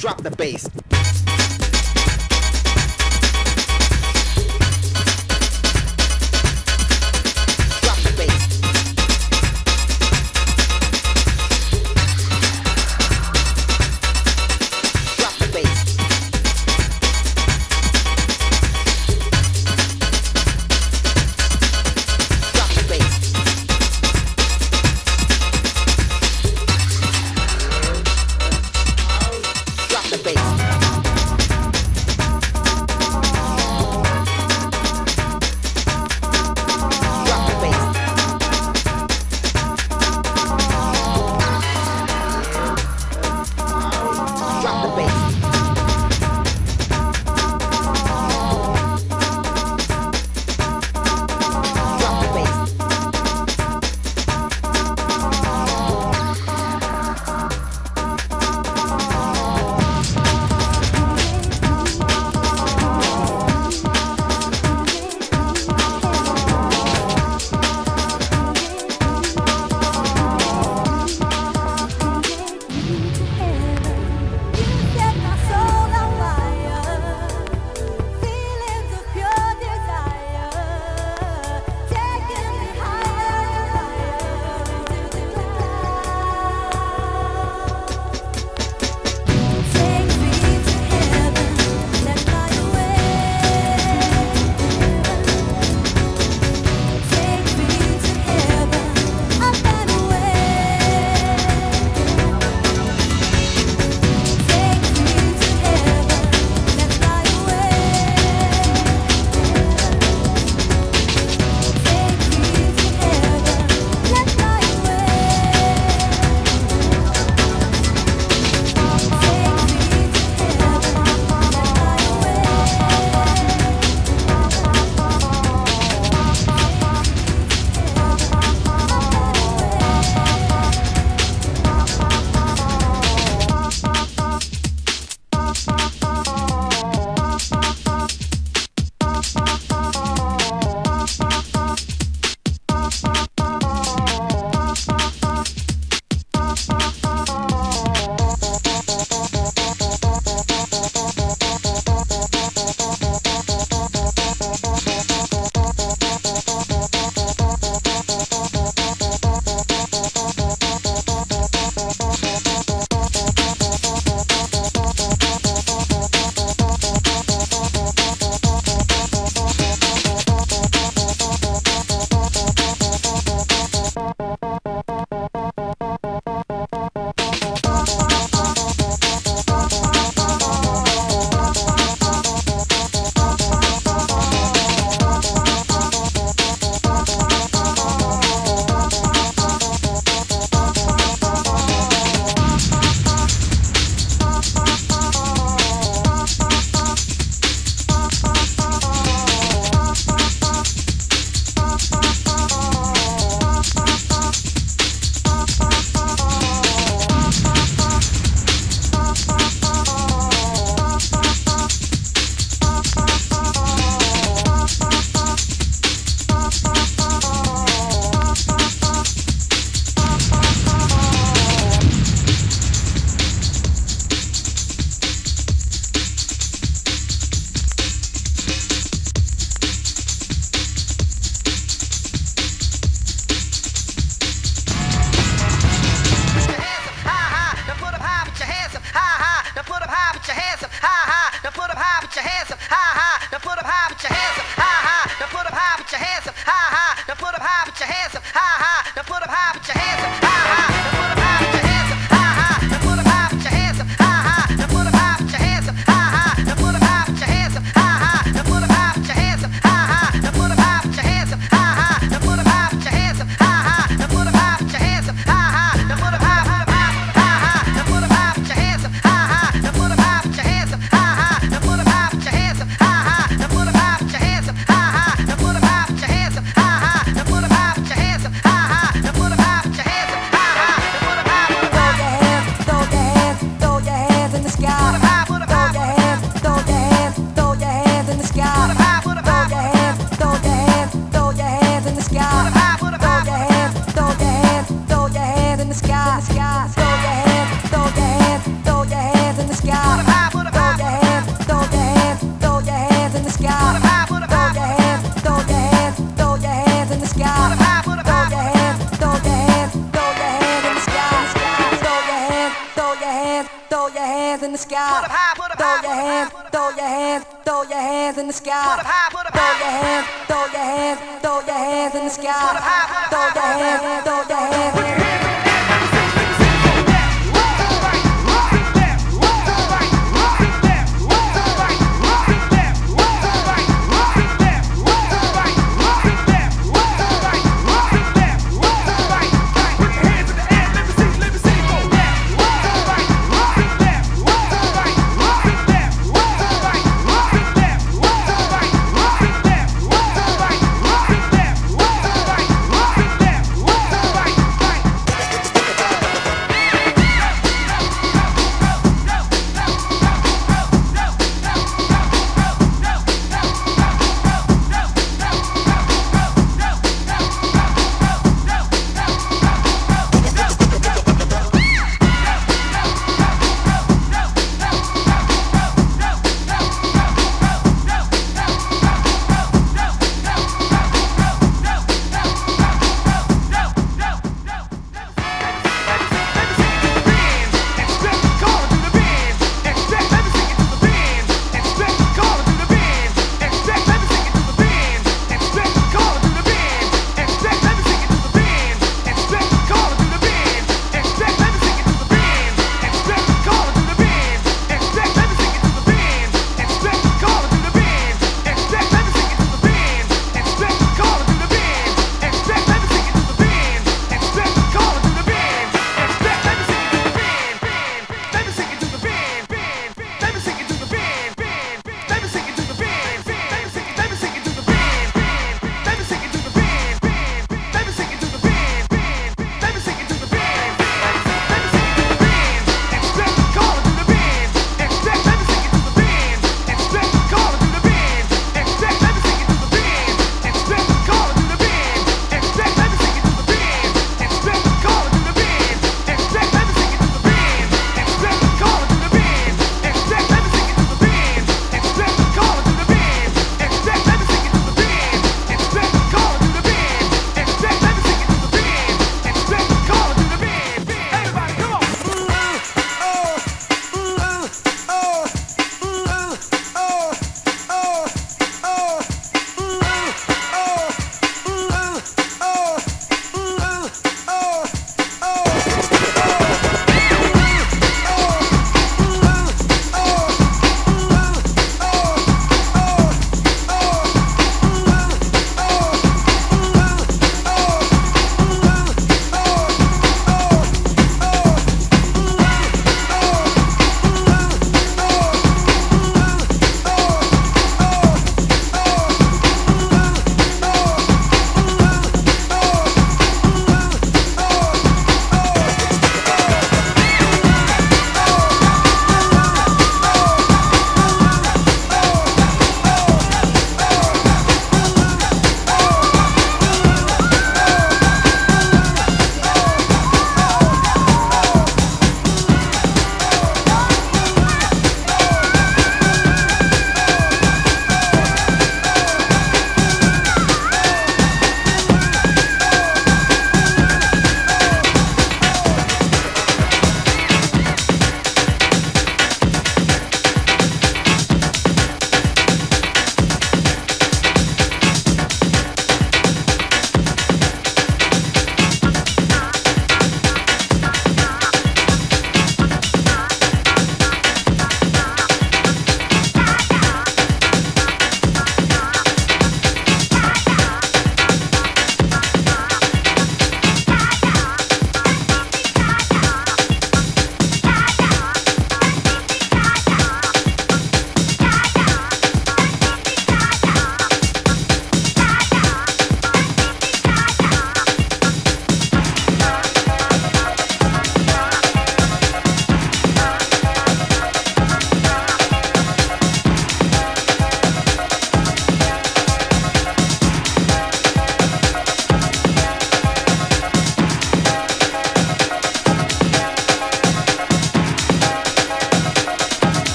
drop the bass.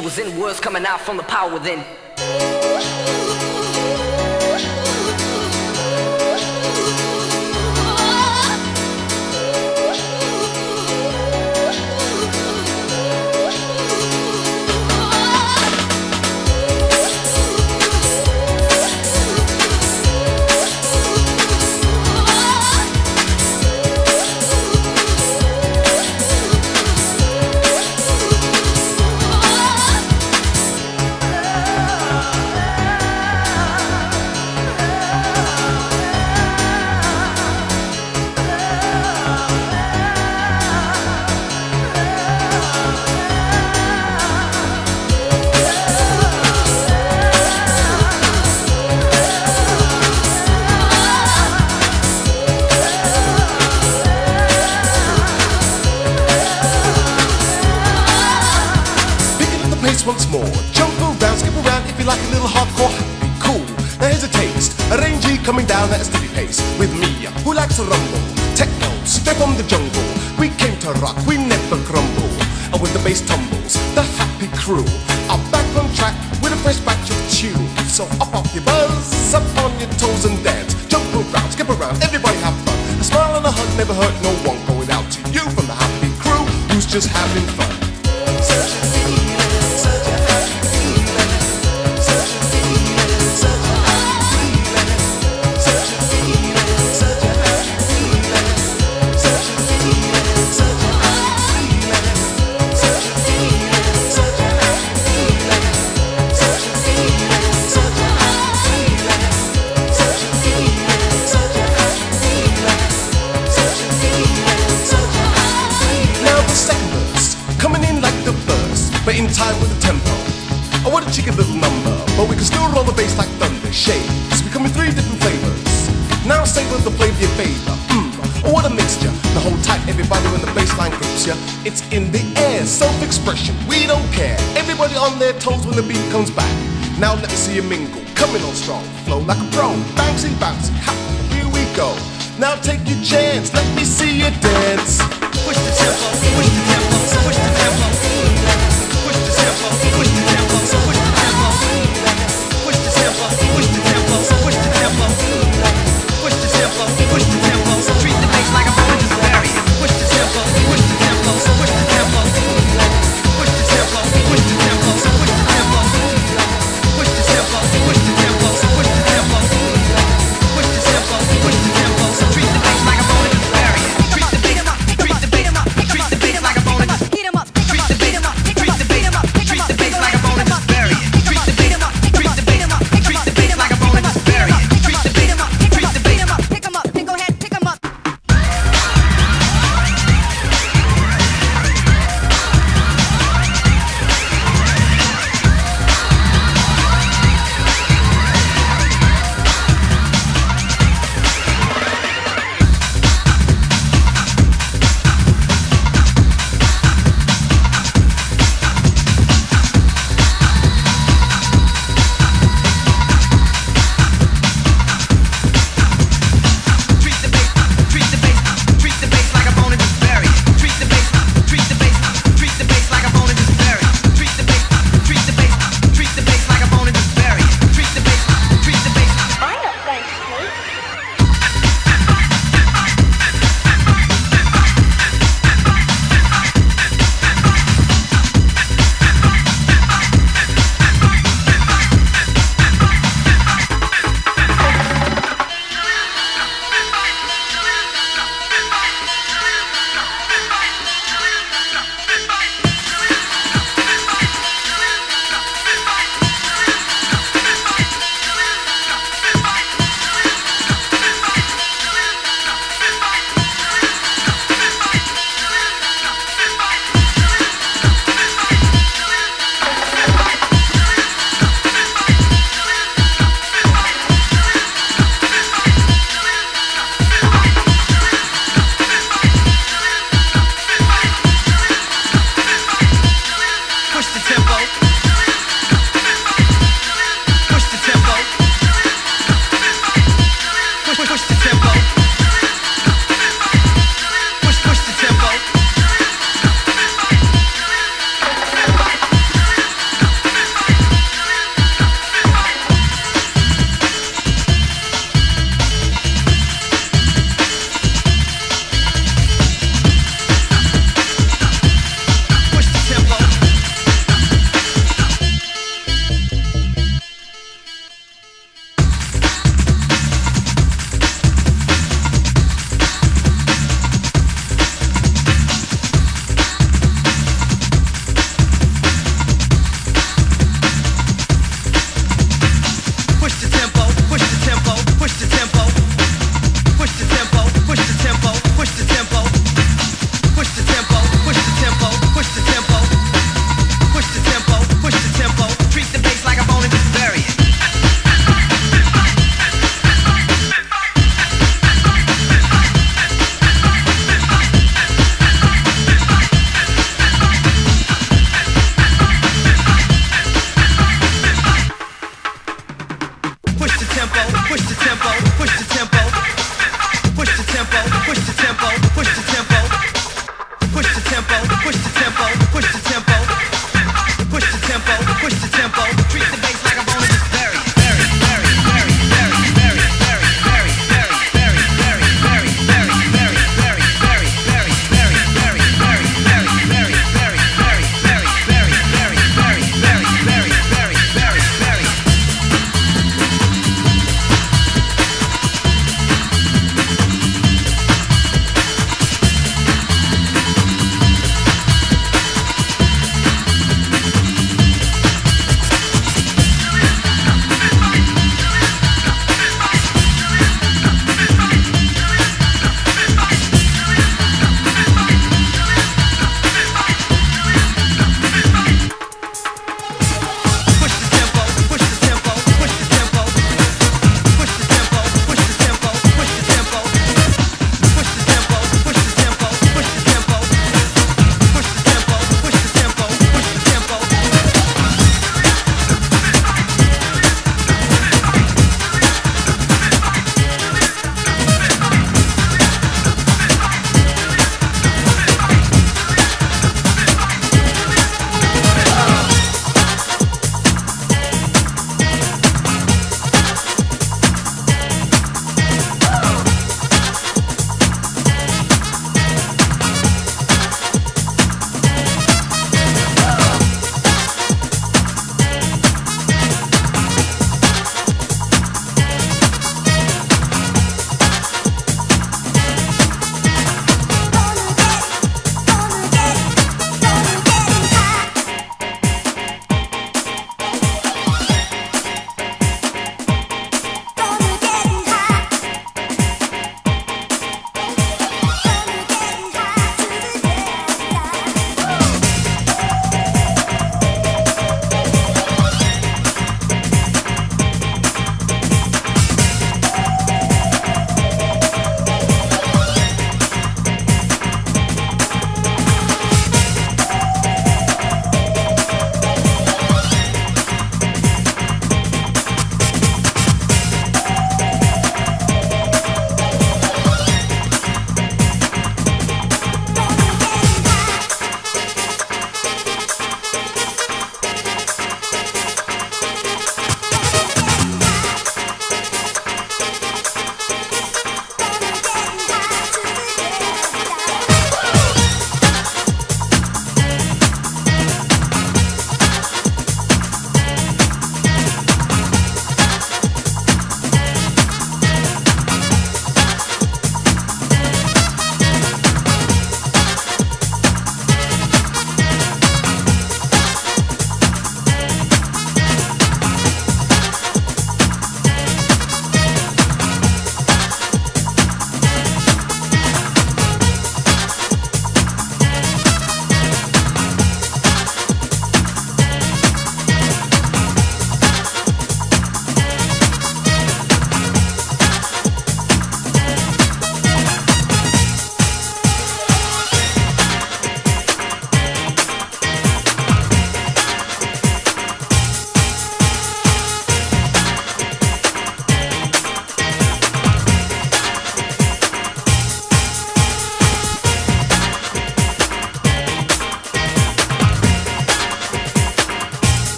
was in, words coming out from the power within. tied with the tempo. I want a cheeky little number, but we can still roll the bass like thunder. Shades, we come in three different flavors. Now savor the flavor you favor. Mmm, oh, what a mixture. Now hold tight, everybody when the bassline grips ya. It's in the air, self-expression, we don't care. Everybody on their toes when the beat comes back. Now let me see you mingle, coming on strong, flow like a pro. Bouncy, bouncy, ha, here we go. Now take your chance, let me see you dance. Push the tempo, push the tempo, push the tempo.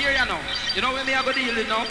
You know, You know where me I go deal with now?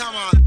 come on.